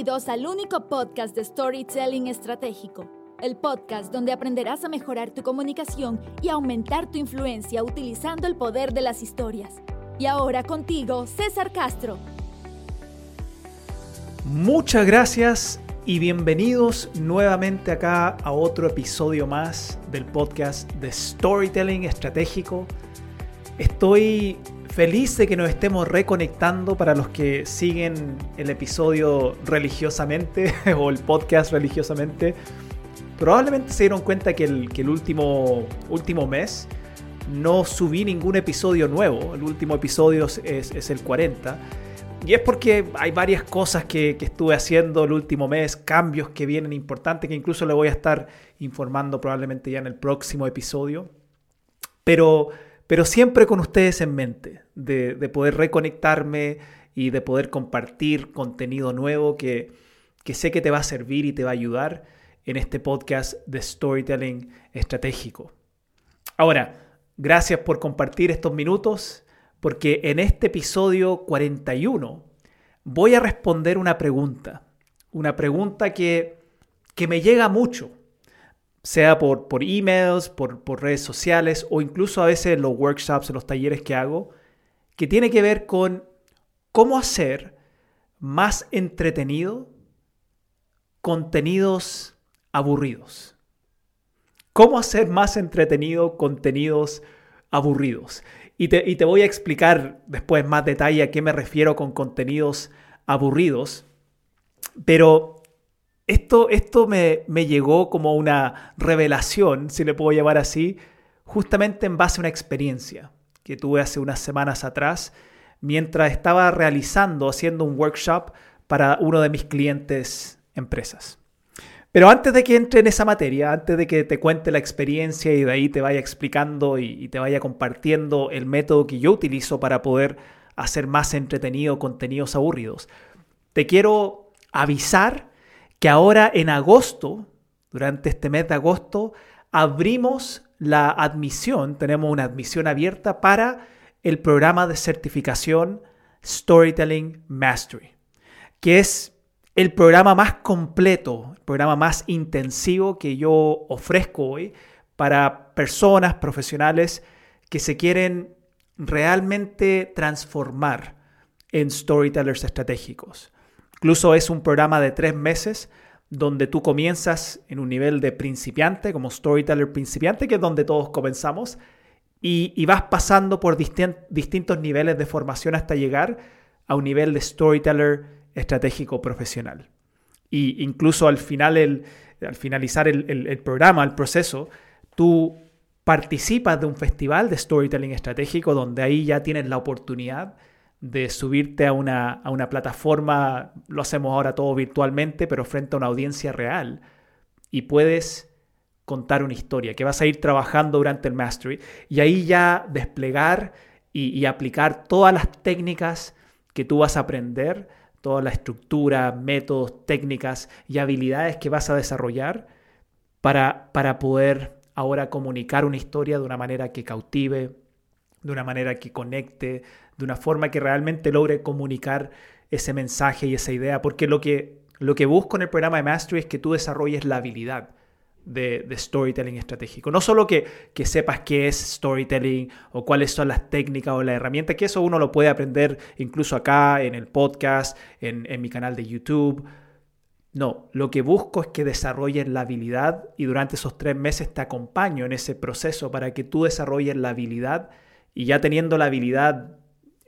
Bienvenidos al único podcast de Storytelling Estratégico, el podcast donde aprenderás a mejorar tu comunicación y aumentar tu influencia utilizando el poder de las historias. Y ahora contigo, César Castro. Muchas gracias y bienvenidos nuevamente acá a otro episodio más del podcast de Storytelling Estratégico. Estoy feliz de que nos estemos reconectando para los que siguen el episodio religiosamente o el podcast religiosamente. Probablemente se dieron cuenta que el, último, último mes no subí ningún episodio nuevo. El último episodio es, el 40. Y es porque hay varias cosas que, que, estuve haciendo el último mes, cambios que vienen importantes, que incluso le voy a estar informando probablemente ya en el próximo episodio. Pero pero siempre con ustedes en mente, de, poder reconectarme y de poder compartir contenido nuevo que, que sé que te va a servir y te va a ayudar en este podcast de storytelling estratégico. Ahora, gracias por compartir estos minutos, porque en este episodio 41 voy a responder una pregunta, una pregunta que, que me llega mucho sea por, por emails, por, por, redes sociales o incluso a veces en los workshops, en los talleres que hago, que tiene que ver con cómo hacer más entretenido contenidos aburridos. ¿Cómo hacer más entretenido contenidos aburridos? Y te, y te voy a explicar después más detalle a qué me refiero con contenidos aburridos. Pero esto, esto me, llegó como una revelación, si le puedo llamar así, justamente en base a una experiencia que tuve hace unas semanas atrás, mientras estaba realizando, haciendo un workshop para uno de mis clientes empresas. Pero antes de que entre en esa materia, antes de que te cuente la experiencia y de ahí te vaya explicando y, te vaya compartiendo el método que yo utilizo para poder hacer más entretenido contenidos aburridos, te quiero avisar que ahora en agosto, durante este mes de agosto, abrimos la admisión, tenemos una admisión abierta para el programa de certificación Storytelling Mastery, que es el programa más completo, el programa más intensivo que yo ofrezco hoy para personas profesionales que se quieren realmente transformar en storytellers estratégicos. Incluso es un programa de tres meses donde tú comienzas en un nivel de principiante, como storyteller principiante, que es donde todos comenzamos, y, vas pasando por distintos niveles de formación hasta llegar a un nivel de storyteller estratégico profesional. Y incluso al final, al finalizar el, el programa, el proceso, tú participas de un festival de storytelling estratégico donde ahí ya tienes la oportunidad subirte a una, a una plataforma, lo hacemos ahora todo virtualmente, pero frente a una audiencia real, y puedes contar una historia que vas a ir trabajando durante el Mastery y ahí ya desplegar y, y aplicar todas las técnicas que tú vas a aprender, toda la estructura, métodos, técnicas y habilidades que vas a desarrollar para, para poder ahora comunicar una historia de una manera que cautive, de una manera que conecte, de una forma que realmente logre comunicar ese mensaje y esa idea, porque lo que, lo que busco en el programa de Mastery es que tú desarrolles la habilidad de, storytelling estratégico. No solo que, que, sepas qué es storytelling o cuáles son las técnicas o las herramientas, que eso uno lo puede aprender incluso acá en el podcast, en, en mi canal de YouTube. No, lo que busco es que desarrolles la habilidad y durante esos tres meses te acompaño en ese proceso para que tú desarrolles la habilidad y ya teniendo la habilidad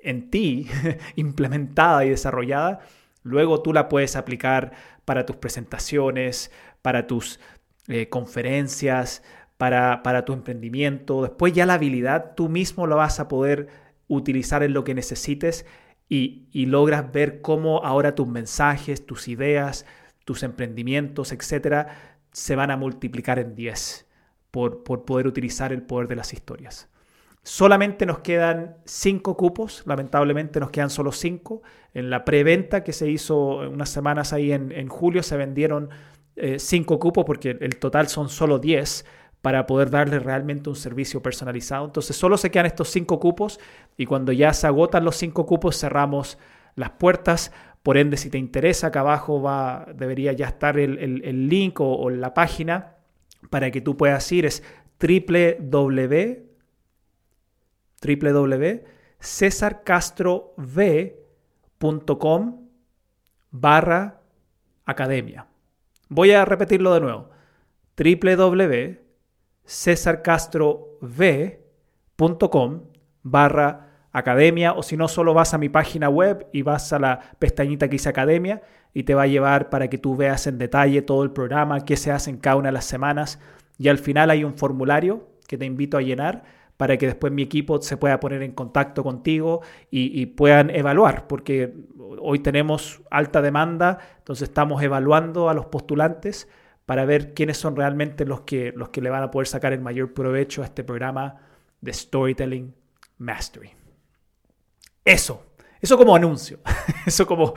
en ti implementada y desarrollada, luego tú la puedes aplicar para tus presentaciones, para tus eh, conferencias, para, para, tu emprendimiento. Después ya la habilidad tú mismo la vas a poder utilizar en lo que necesites y, y logras ver cómo ahora tus mensajes, tus ideas, tus emprendimientos, etcétera, se van a multiplicar en 10 por, por poder utilizar el poder de las historias. Solamente nos quedan cinco cupos, lamentablemente nos quedan solo cinco. En la preventa que se hizo unas semanas ahí en, julio se vendieron eh, cinco cupos porque el total son solo diez para poder darle realmente un servicio personalizado. Entonces solo se quedan estos cinco cupos y cuando ya se agotan los cinco cupos cerramos las puertas Por ende, si te interesa, acá abajo va, debería ya estar el, link o, la página para que tú puedas ir. Es www, www.cesarcastrov.com barra academia. Voy a repetirlo de nuevo. www.cesarcastrov.com barra academia o si no solo vas a mi página web y vas a la pestañita que dice academia y te va a llevar para que tú veas en detalle todo el programa, qué se hace en cada una de las semanas y al final hay un formulario que te invito a llenar para que después mi equipo se pueda poner en contacto contigo y, puedan evaluar, porque hoy tenemos alta demanda, entonces estamos evaluando a los postulantes para ver quiénes son realmente los que, los que le van a poder sacar el mayor provecho a este programa de Storytelling Mastery. Eso, eso como anuncio, eso como,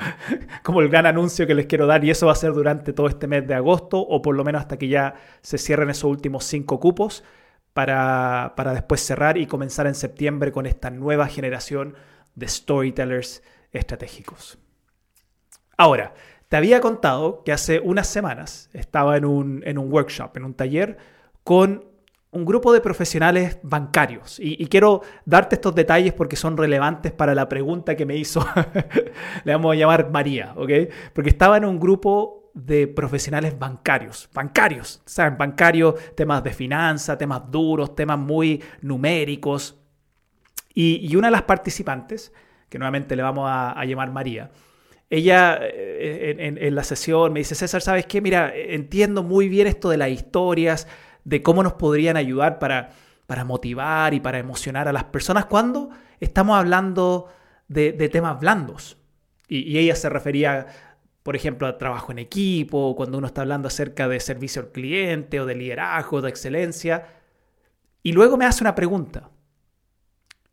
como el gran anuncio que les quiero dar y eso va a ser durante todo este mes de agosto o por lo menos hasta que ya se cierren esos últimos cinco cupos para, para después cerrar y comenzar en septiembre con esta nueva generación de storytellers estratégicos. Ahora, te había contado que hace unas semanas estaba en un, en un workshop, en un taller, con un grupo de profesionales bancarios. Y, quiero darte estos detalles porque son relevantes para la pregunta que me hizo, le vamos a llamar María, ¿ok? Porque estaba en un grupo de profesionales bancarios, bancarios, ¿saben? Bancarios, temas de finanzas, temas duros, temas muy numéricos. Y, una de las participantes, que nuevamente le vamos a, llamar María, ella eh, en, la sesión me dice, César, ¿sabes qué? Mira, entiendo muy bien esto de las historias, de cómo nos podrían ayudar para, para motivar y para emocionar a las personas cuando estamos hablando de, temas blandos. Y, ella se refería, por ejemplo, trabajo en equipo, cuando uno está hablando acerca de servicio al cliente o de liderazgo, de excelencia. Y luego me hace una pregunta.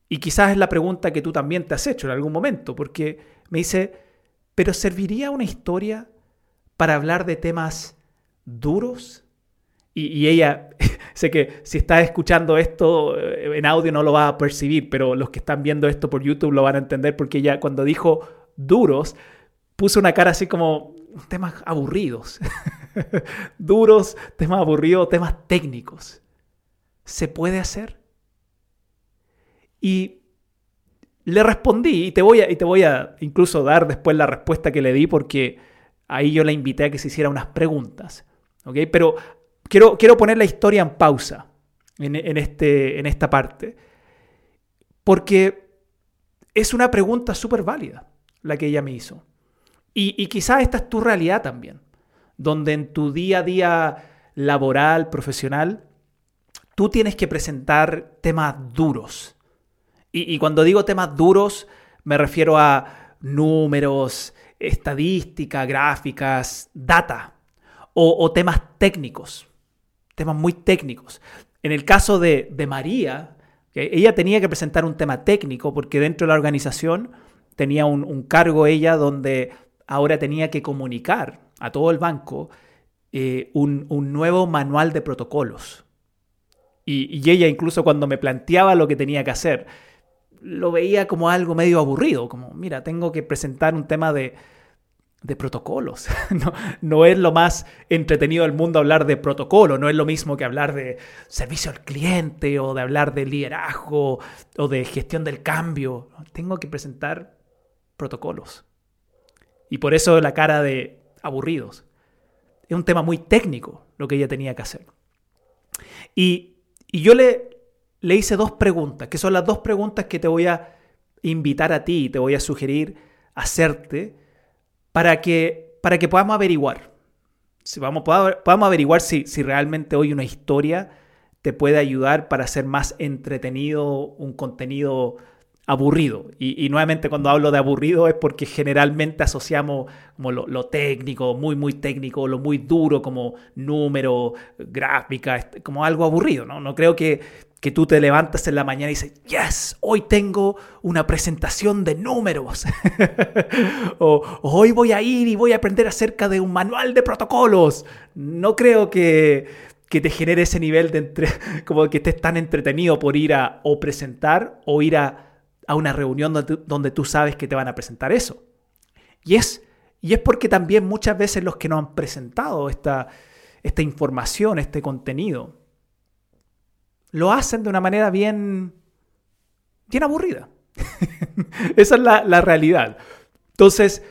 Y quizás es la pregunta que tú también te has hecho en algún momento, porque me dice, ¿pero serviría una historia para hablar de temas duros y, ella, sé que si estás escuchando esto eh, en audio no lo va a percibir, pero los que están viendo esto por YouTube lo van a entender porque ella cuando dijo duros, puso una cara así como temas aburridos. duros, temas aburridos, temas técnicos. ¿Se puede hacer? Y le respondí y te voy a, y te voy a incluso dar después la respuesta que le di porque ahí yo la invité a que se hiciera unas preguntas. ¿ok? Pero Quiero, poner la historia en pausa en, este, en esta parte, porque es una pregunta súper válida la que ella me hizo. Y, y quizás esta es tu realidad también, donde en tu día a día laboral, profesional, tú tienes que presentar temas duros. Y, cuando digo temas duros, me refiero a números, estadística, gráficas, data o temas técnicos temas muy técnicos. En el caso de, María, ella tenía que presentar un tema técnico porque dentro de la organización tenía un, cargo ella donde ahora tenía que comunicar a todo el banco eh, un, nuevo manual de protocolos. Y, ella incluso cuando me planteaba lo que tenía que hacer, lo veía como algo medio aburrido, como, mira, tengo que presentar un tema de, de protocolos. No, no, es lo más entretenido del mundo hablar de protocolo, no es lo mismo que hablar de servicio al cliente o de hablar de liderazgo o de gestión del cambio. Tengo que presentar protocolos. Y por eso la cara de aburridos. Es un tema muy técnico lo que ella tenía que hacer. Y, y yo le, le hice dos preguntas, que son las dos preguntas que te voy a invitar a ti te voy a sugerir hacerte para que, para que podamos averiguar. Si vamos, podamos averiguar si, si realmente hoy una historia te puede ayudar para hacer más entretenido un contenido aburrido. Y, nuevamente cuando hablo de aburrido es porque generalmente asociamos como lo, técnico, muy, muy técnico, lo muy duro como número, gráfica, como algo aburrido. No, no creo que, que tú te levantas en la mañana y dices, yes, hoy tengo una presentación de números. o, hoy voy a ir y voy a aprender acerca de un manual de protocolos. No creo que, que te genere ese nivel de entre, como que estés tan entretenido por ir a o presentar o ir a, a una reunión donde, tú sabes que te van a presentar eso. Y es, y es porque también muchas veces los que nos han presentado esta, esta información, este contenido, lo hacen de una manera bien, bien aburrida. Esa es la, la realidad. Entonces,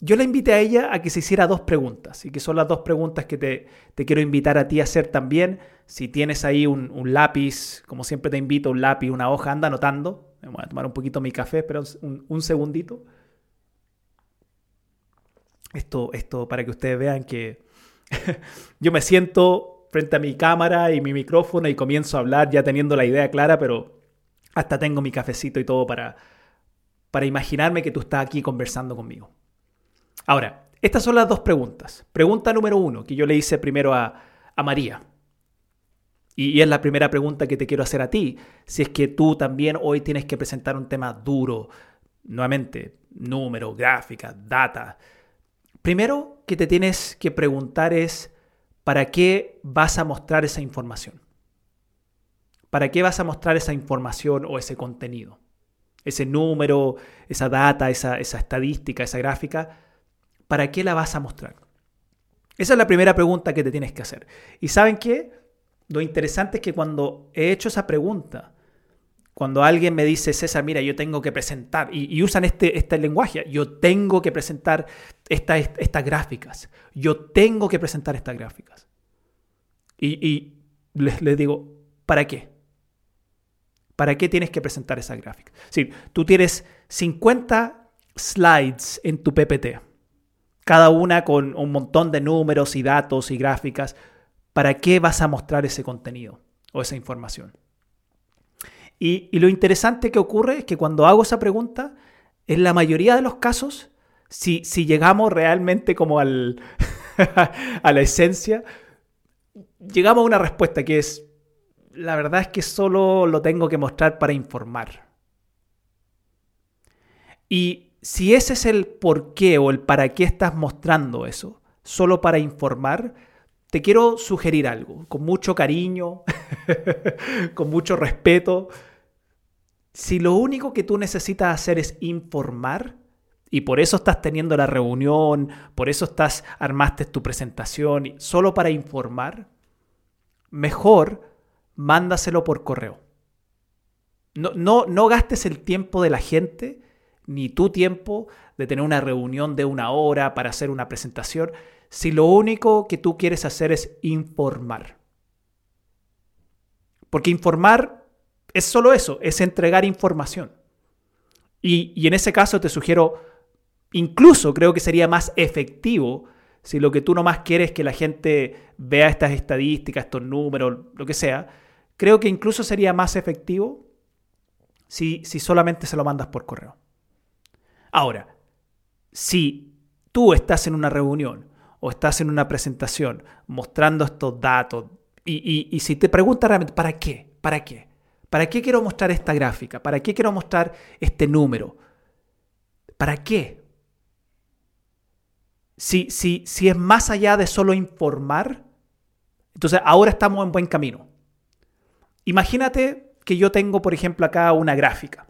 yo le invité a ella a que se hiciera dos preguntas, y que son las dos preguntas que te, quiero invitar a ti a hacer también. Si tienes ahí un, lápiz, como siempre te invito, un lápiz, una hoja, anda anotando. Me voy a tomar un poquito mi café, espera un, un segundito. Esto, esto para que ustedes vean que yo me siento frente a mi cámara y mi micrófono y comienzo a hablar ya teniendo la idea clara, pero hasta tengo mi cafecito y todo para, para imaginarme que tú estás aquí conversando conmigo. Ahora, estas son las dos preguntas. Pregunta número uno, que yo le hice primero a, María. Y, es la primera pregunta que te quiero hacer a ti. Si es que tú también hoy tienes que presentar un tema duro, nuevamente, número, gráfica, data. Primero que te tienes que preguntar es, ¿para qué vas a mostrar esa información? ¿Para qué vas a mostrar esa información o ese contenido? Ese número, esa data, esa, esa estadística, esa gráfica ¿para qué la vas a mostrar? Esa es la primera pregunta que te tienes que hacer. ¿Y saben qué? Lo interesante es que cuando he hecho esa pregunta, cuando alguien me dice, César, mira, yo tengo que presentar, y, usan este, este, lenguaje, yo tengo que presentar estas gráficas, yo tengo que presentar estas gráficas. Y, les, digo, ¿para qué? ¿Para qué tienes que presentar esas gráficas? Sí, tú tienes 50 slides en tu PPT cada una con un montón de números y datos y gráficas. ¿Para qué vas a mostrar ese contenido o esa información? Y, lo interesante que ocurre es que cuando hago esa pregunta, en la mayoría de los casos, si, si llegamos realmente como al, a la esencia, llegamos a una respuesta que es, la verdad es que solo lo tengo que mostrar para informar. Y si ese es el por qué o el para qué estás mostrando eso, solo para informar, te quiero sugerir algo, con mucho cariño, con mucho respeto. Si lo único que tú necesitas hacer es informar, y por eso estás teniendo la reunión, por eso estás armaste tu presentación, solo para informar, mejor mándaselo por correo. No, no, no gastes el tiempo de la gente ni tu tiempo de tener una reunión de una hora para hacer una presentación, si lo único que tú quieres hacer es informar. Porque informar es solo eso, es entregar información. Y, en ese caso te sugiero, incluso creo que sería más efectivo si lo que tú nomás quieres es que la gente vea estas estadísticas, estos números, lo que sea, creo que incluso sería más efectivo si, si solamente se lo mandas por correo. Ahora, si tú estás en una reunión o estás en una presentación mostrando estos datos y, si te preguntas realmente, ¿para qué? ¿Para qué? ¿Para qué quiero mostrar esta gráfica? ¿Para qué quiero mostrar este número? ¿Para qué? Si, si, si es más allá de solo informar, entonces ahora estamos en buen camino. Imagínate que yo tengo, por ejemplo, acá una gráfica.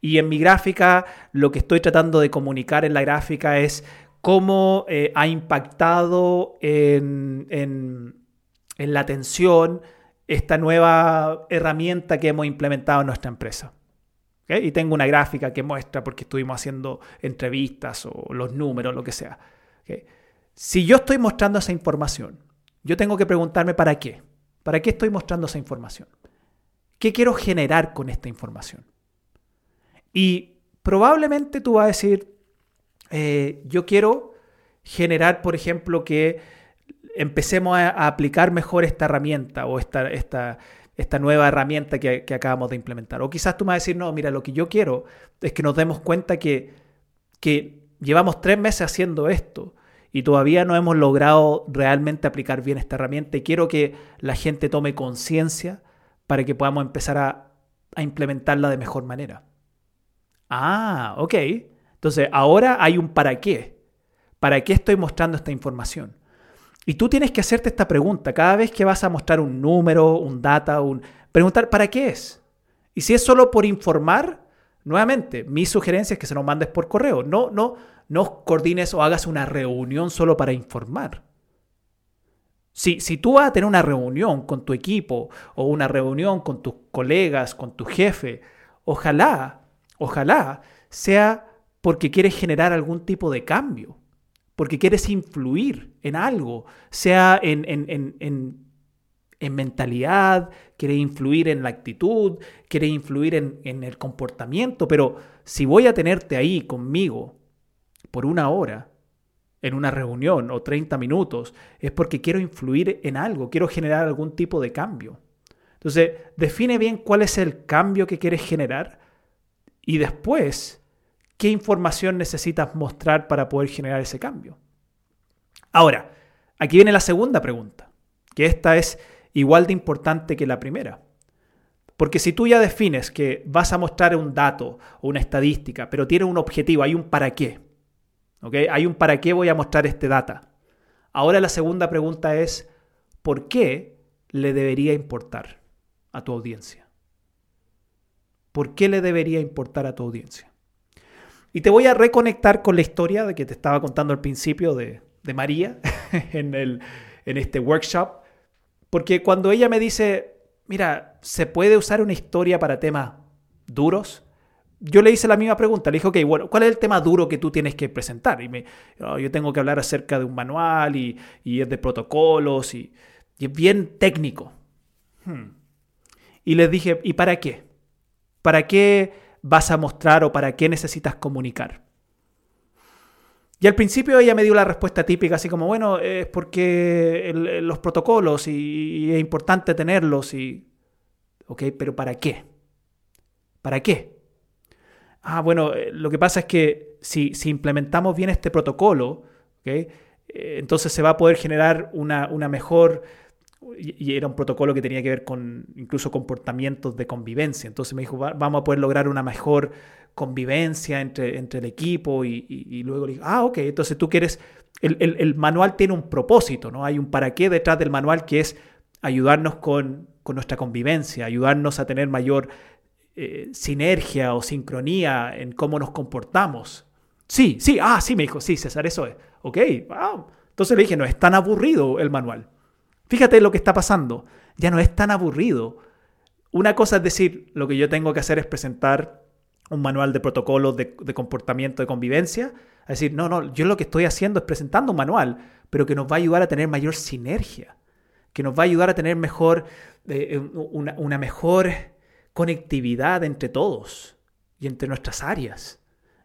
Y en mi gráfica lo que estoy tratando de comunicar en la gráfica es cómo eh, ha impactado en, la atención esta nueva herramienta que hemos implementado en nuestra empresa. Y tengo una gráfica que muestra porque estuvimos haciendo entrevistas o los números, lo que sea. Si yo estoy mostrando esa información, yo tengo que preguntarme para qué. ¿Para qué estoy mostrando esa información? ¿Qué quiero generar con esta información? Y probablemente tú vas a decir, eh, yo quiero generar, por ejemplo, que empecemos a, aplicar mejor esta herramienta o esta, nueva herramienta que, acabamos de implementar. O quizás tú me vas a decir, no, mira, lo que yo quiero es que nos demos cuenta que, llevamos tres meses haciendo esto y todavía no hemos logrado realmente aplicar bien esta herramienta y quiero que la gente tome conciencia para que podamos empezar a implementarla de mejor manera. Ah, ok. Entonces, ahora hay un para qué. ¿Para qué estoy mostrando esta información? Y tú tienes que hacerte esta pregunta cada vez que vas a mostrar un número, un data, un... preguntar, ¿para qué es? Y si es solo por informar, nuevamente, mi sugerencia es que se lo mandes por correo. No, no, no coordines o hagas una reunión solo para informar. Si, si tú vas a tener una reunión con tu equipo o una reunión con tus colegas, con tu jefe, ojalá, ojalá sea porque quieres generar algún tipo de cambio, porque quieres influir en algo, sea en, en, en, en mentalidad, quieres influir en la actitud, quieres influir en el comportamiento, pero si voy a tenerte ahí conmigo por una hora, en una reunión o 30 minutos, es porque quiero influir en algo, quiero generar algún tipo de cambio. Entonces, define bien cuál es el cambio que quieres generar y después, qué información necesitas mostrar para poder generar ese cambio. Ahora, aquí viene la segunda pregunta, que esta es igual de importante que la primera. Porque si tú ya defines que vas a mostrar un dato o una estadística, pero tiene un objetivo, hay un para qué, hay un para qué voy a mostrar este data. Ahora la segunda pregunta es, ¿por qué le debería importar a tu audiencia? ¿Por qué le debería importar a tu audiencia? Y te voy a reconectar con la historia de que te estaba contando al principio de, María en, el, en este workshop, porque cuando ella me dice, mira, ¿se puede usar una historia para temas duros? yo le hice la misma pregunta. Le dije, ok, bueno, ¿cuál es el tema duro que tú tienes que presentar? Y me, oh, yo tengo que hablar acerca de un manual y, es de protocolos y, es bien técnico. Hmm. Y les dije, ¿y para qué? ¿Para qué vas a mostrar o para qué necesitas comunicar? Y al principio ella me dio la respuesta típica, así como, bueno, es porque los protocolos y, es importante tenerlos y... Pero ¿para qué? ¿Para qué? ah, bueno, eh, lo que pasa es que si, implementamos bien este protocolo, eh, entonces se va a poder generar una, mejor, y era un protocolo que tenía que ver con incluso comportamientos de convivencia, entonces me dijo, vamos a poder lograr una mejor convivencia entre, entre el equipo y, luego le dije, ah, ok, entonces tú quieres, el, el, manual tiene un propósito, ¿no? Hay un para qué detrás del manual que es ayudarnos con, con nuestra convivencia, ayudarnos a tener mayor eh, sinergia o sincronía en cómo nos comportamos. Sí, sí, ah, sí, me dijo, sí, César, eso es. Ok, wow. Entonces le dije, no es tan aburrido el manual. Fíjate lo que está pasando. Ya no es tan aburrido. Una cosa es decir, lo que yo tengo que hacer es presentar un manual de protocolos de, comportamiento de convivencia. Es decir, no, no, yo lo que estoy haciendo es presentando un manual, pero que nos va a ayudar a tener mayor sinergia, que nos va a ayudar a tener mejor, eh, una, una mejor conectividad entre todos y entre nuestras áreas.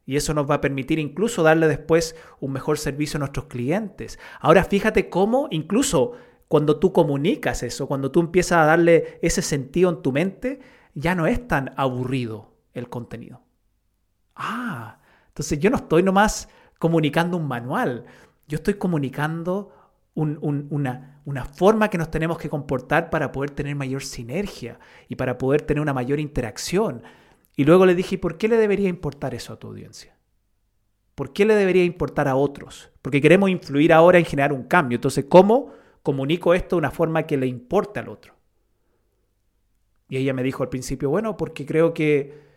Y eso nos va a permitir incluso darle después un mejor servicio a nuestros clientes. Ahora fíjate cómo incluso cuando tú comunicas eso, cuando tú empiezas a darle ese sentido en tu mente, ya no es tan aburrido el contenido. Ah, entonces yo no estoy nomás comunicando un manual, yo estoy comunicando una, una forma que nos tenemos que comportar para poder tener mayor sinergia y para poder tener una mayor interacción. Y luego le dije, ¿por qué le debería importar eso a tu audiencia? ¿Por qué le debería importar a otros? Porque queremos influir ahora en generar un cambio. Entonces, ¿cómo comunico esto de una forma que le importe al otro? Y ella me dijo al principio, bueno, porque creo que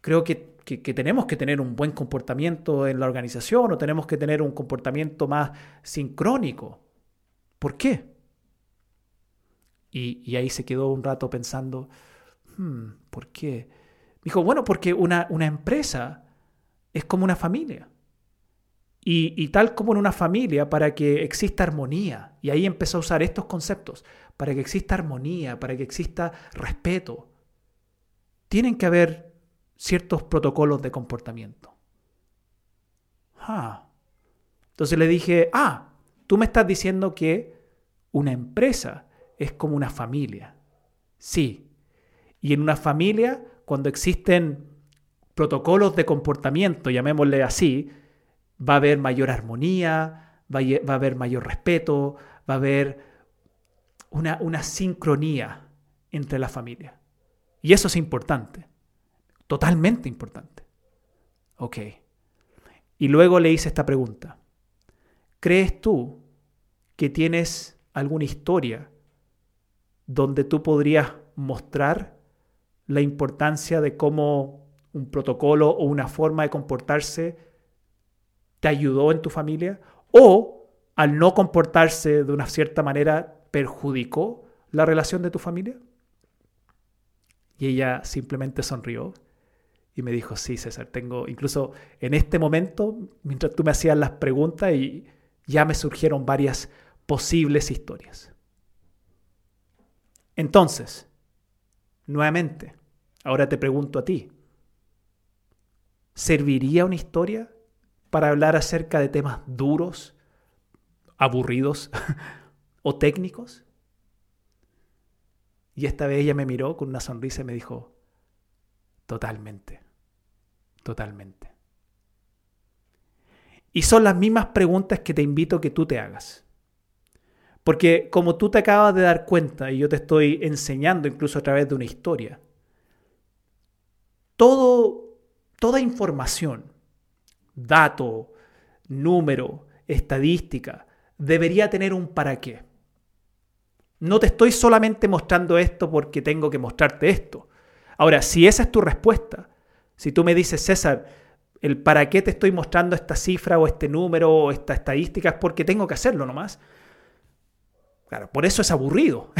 creo que, que, tenemos que tener un buen comportamiento en la organización o tenemos que tener un comportamiento más sincrónico. ¿Por qué? Y, ahí se quedó un rato pensando, hmm, ¿por qué? Dijo, bueno, porque una, una empresa es como una familia. Y, tal como en una familia, para que exista armonía, y ahí empezó a usar estos conceptos, para que exista armonía, para que exista respeto, tienen que haber ciertos protocolos de comportamiento. Ah. Entonces le dije, ah, Tú me estás diciendo que una empresa es como una familia. Sí. Y en una familia, cuando existen protocolos de comportamiento, llamémosle así, va a haber mayor armonía, va a haber mayor respeto, va a haber una, sincronía entre la familia. Y eso es importante, totalmente importante. Ok. Y luego le hice esta pregunta. ¿Crees tú que tienes alguna historia donde tú podrías mostrar la importancia de cómo un protocolo o una forma de comportarse te ayudó en tu familia o al no comportarse de una cierta manera perjudicó la relación de tu familia? Y ella simplemente sonrió y me dijo, sí, César, tengo, incluso en este momento, mientras tú me hacías las preguntas y ya me surgieron varias posibles historias. Entonces, nuevamente, ahora te pregunto a ti, ¿serviría una historia para hablar acerca de temas duros, aburridos o técnicos? Y esta vez ella me miró con una sonrisa y me dijo, totalmente, totalmente. Y son las mismas preguntas que te invito a que tú te hagas. Porque como tú te acabas de dar cuenta, y yo te estoy enseñando incluso a través de una historia, todo, toda información, dato, número, estadística, debería tener un para qué. No te estoy solamente mostrando esto porque tengo que mostrarte esto. Ahora, si esa es tu respuesta, si tú me dices, César, el para qué te estoy mostrando esta cifra o este número o esta estadística es porque tengo que hacerlo nomás. Claro, por eso es aburrido.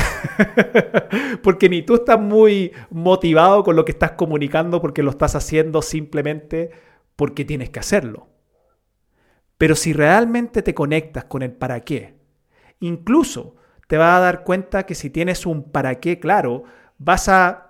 porque ni tú estás muy motivado con lo que estás comunicando porque lo estás haciendo simplemente porque tienes que hacerlo. Pero si realmente te conectas con el para qué, incluso te vas a dar cuenta que si tienes un para qué claro, vas a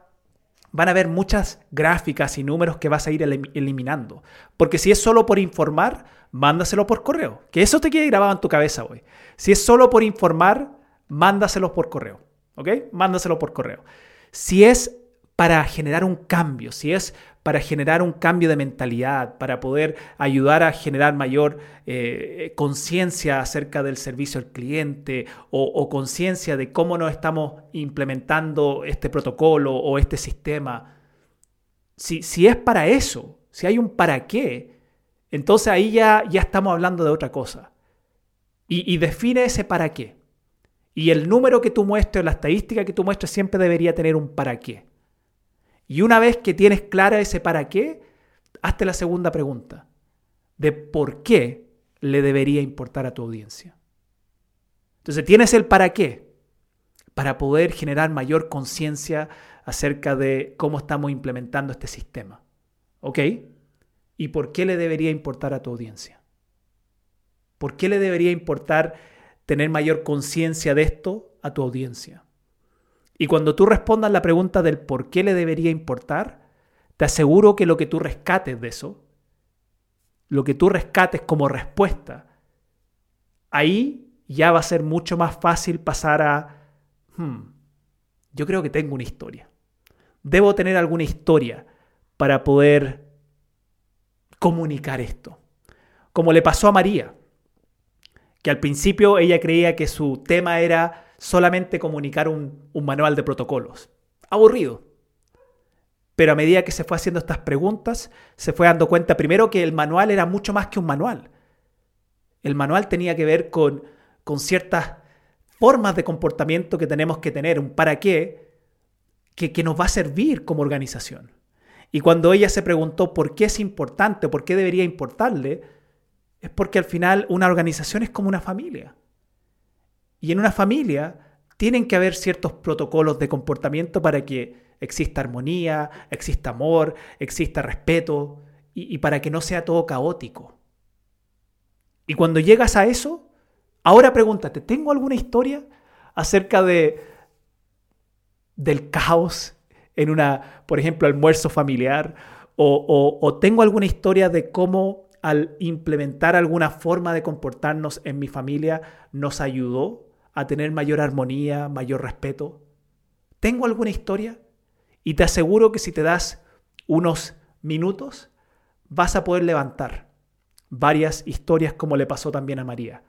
van a haber muchas gráficas y números que vas a ir eliminando. Porque si es solo por informar, mándaselo por correo. Que eso te quede grabado en tu cabeza hoy. Si es solo por informar, mándaselo por correo. ¿Ok? Mándaselo por correo. Si es para generar un cambio, si es para generar un cambio de mentalidad, para poder ayudar a generar mayor eh, conciencia acerca del servicio al cliente o, conciencia de cómo nos estamos implementando este protocolo o este sistema. Si, si, es para eso, si hay un para qué, entonces ahí ya, ya estamos hablando de otra cosa. Y, define ese para qué. Y el número que tú muestres, la estadística que tú muestres siempre debería tener un para qué. Y una vez que tienes clara ese para qué, hazte la segunda pregunta de por qué le debería importar a tu audiencia. Entonces tienes el para qué, para poder generar mayor conciencia acerca de cómo estamos implementando este sistema. ¿Ok? ¿Y por qué le debería importar a tu audiencia? ¿Por qué le debería importar tener mayor conciencia de esto a tu audiencia? Y cuando tú respondas la pregunta del por qué le debería importar, te aseguro que lo que tú rescates de eso, lo que tú rescates como respuesta, ahí ya va a ser mucho más fácil pasar a, hmm, yo creo que tengo una historia. Debo tener alguna historia para poder comunicar esto. Como le pasó a María, que al principio ella creía que su tema era solamente comunicar un, manual de protocolos. Aburrido. Pero a medida que se fue haciendo estas preguntas, se fue dando cuenta primero que el manual era mucho más que un manual. El manual tenía que ver con, con ciertas formas de comportamiento que tenemos que tener, un para qué, que, que nos va a servir como organización. Y cuando ella se preguntó por qué es importante, por qué debería importarle, es porque al final una organización es como una familia. Y en una familia tienen que haber ciertos protocolos de comportamiento para que exista armonía, exista amor, exista respeto y, para que no sea todo caótico. Y cuando llegas a eso, ahora pregúntate, ¿tengo alguna historia acerca de del caos en una, por ejemplo, almuerzo familiar? O, o tengo alguna historia de cómo al implementar alguna forma de comportarnos en mi familia nos ayudó a tener mayor armonía, mayor respeto? ¿Tengo alguna historia? Y te aseguro que si te das unos minutos, vas a poder levantar varias historias como le pasó también a María.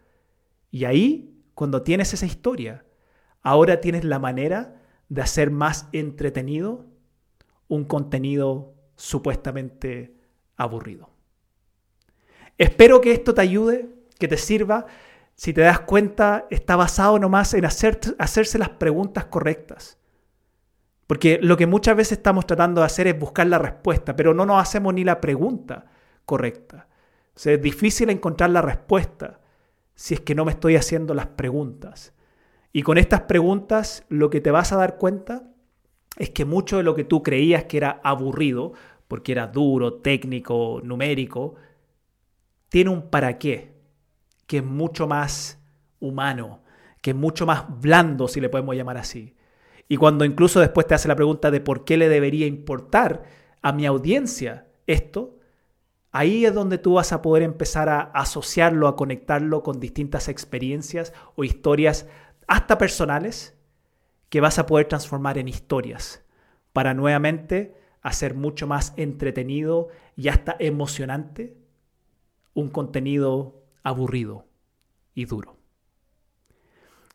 Y ahí, cuando tienes esa historia, ahora tienes la manera de hacer más entretenido un contenido supuestamente aburrido. Espero que esto te ayude, que te sirva si te das cuenta, está basado nomás en hacer, hacerse las preguntas correctas. Porque lo que muchas veces estamos tratando de hacer es buscar la respuesta, pero no nos hacemos ni la pregunta correcta. es difícil encontrar la respuesta si es que no me estoy haciendo las preguntas. Y con estas preguntas lo que te vas a dar cuenta es que mucho de lo que tú creías que era aburrido, porque era duro, técnico, numérico, tiene un para qué, que es mucho más humano, que es mucho más blando, si le podemos llamar así. Y cuando incluso después te hace la pregunta de por qué le debería importar a mi audiencia esto, ahí es donde tú vas a poder empezar a asociarlo, a conectarlo con distintas experiencias o historias, hasta personales, que vas a poder transformar en historias, para nuevamente hacer mucho más entretenido y hasta emocionante un contenido aburrido y duro.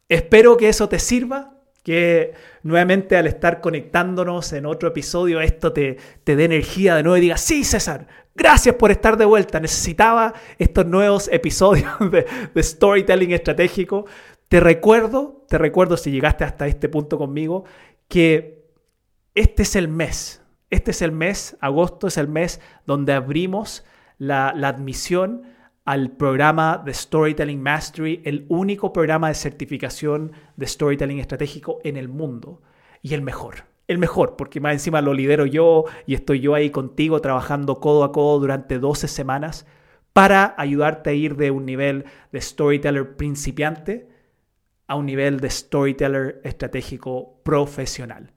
Espero que eso te sirva, que nuevamente al estar conectándonos en otro episodio esto te, te dé energía de nuevo y diga, sí César, gracias por estar de vuelta, necesitaba estos nuevos episodios de, storytelling estratégico. Te recuerdo, te recuerdo si llegaste hasta este punto conmigo, que este es el mes, este es el mes, agosto es el mes donde abrimos la admisión al programa de Storytelling Mastery, el único programa de certificación de storytelling estratégico en el mundo y el mejor. El mejor, porque más encima lo lidero yo y estoy yo ahí contigo trabajando codo a codo durante 12 semanas para ayudarte a ir de un nivel de storyteller principiante a un nivel de storyteller estratégico profesional.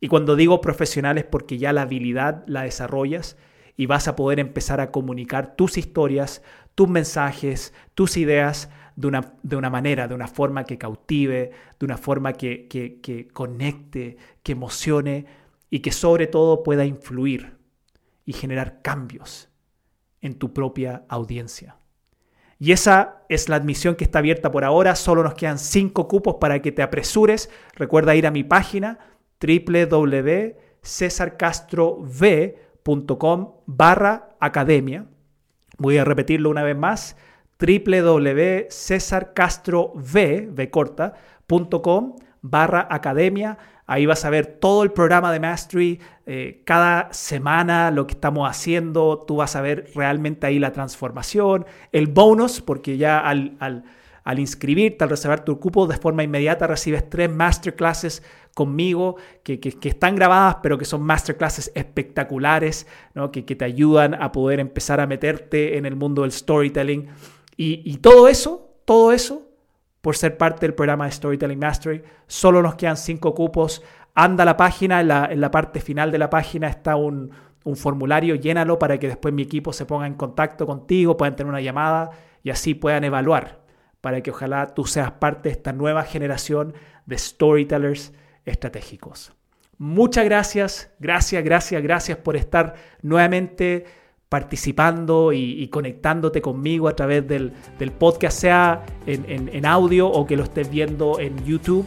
Y cuando digo profesional es porque ya la habilidad la desarrollas y vas a poder empezar a comunicar tus historias, tus mensajes, tus ideas de una, de una manera, de una forma que cautive, de una forma que, que, conecte, que emocione y que sobre todo pueda influir y generar cambios en tu propia audiencia. Y esa es la admisión que está abierta por ahora. Solo nos quedan cinco cupos para que te apresures. Recuerda ir a mi página www.cesarcastrov.com com barra academia. Voy a repetirlo una vez más, www.cesarcastrov.com barra academia. Ahí vas a ver todo el programa de Mastery, eh, cada semana lo que estamos haciendo, tú vas a ver realmente ahí la transformación, el bonus, porque ya al, al, al inscribirte, al reservar tu cupo, de forma inmediata recibes tres masterclasses conmigo, que, están grabadas, pero que son masterclasses espectaculares, ¿no? que, te ayudan a poder empezar a meterte en el mundo del storytelling. Y, todo eso, todo eso, por ser parte del programa de Storytelling Mastery, solo nos quedan cinco cupos. Anda a la página, en la, parte final de la página está un, un formulario, llénalo para que después mi equipo se ponga en contacto contigo, puedan tener una llamada y así puedan evaluar, para que ojalá tú seas parte de esta nueva generación de storytellers estratégicos. Muchas gracias, gracias, gracias, gracias por estar nuevamente participando y, conectándote conmigo a través del, podcast, sea en, en audio o que lo estés viendo en YouTube.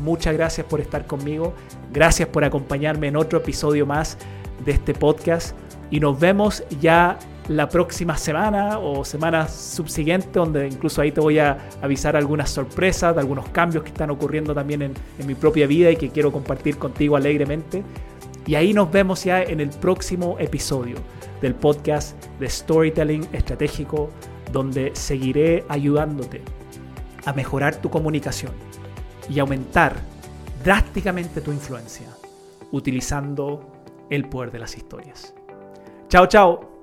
Muchas gracias por estar conmigo. Gracias por acompañarme en otro episodio más de este podcast. Y nos vemos ya la próxima semana o semana subsiguiente, donde incluso ahí te voy a avisar algunas sorpresas, de algunos cambios que están ocurriendo también en, en mi propia vida y que quiero compartir contigo alegremente. Y ahí nos vemos ya en el próximo episodio del podcast de Storytelling Estratégico, donde seguiré ayudándote a mejorar tu comunicación y aumentar drásticamente tu influencia utilizando el poder de las historias. Chao, chao.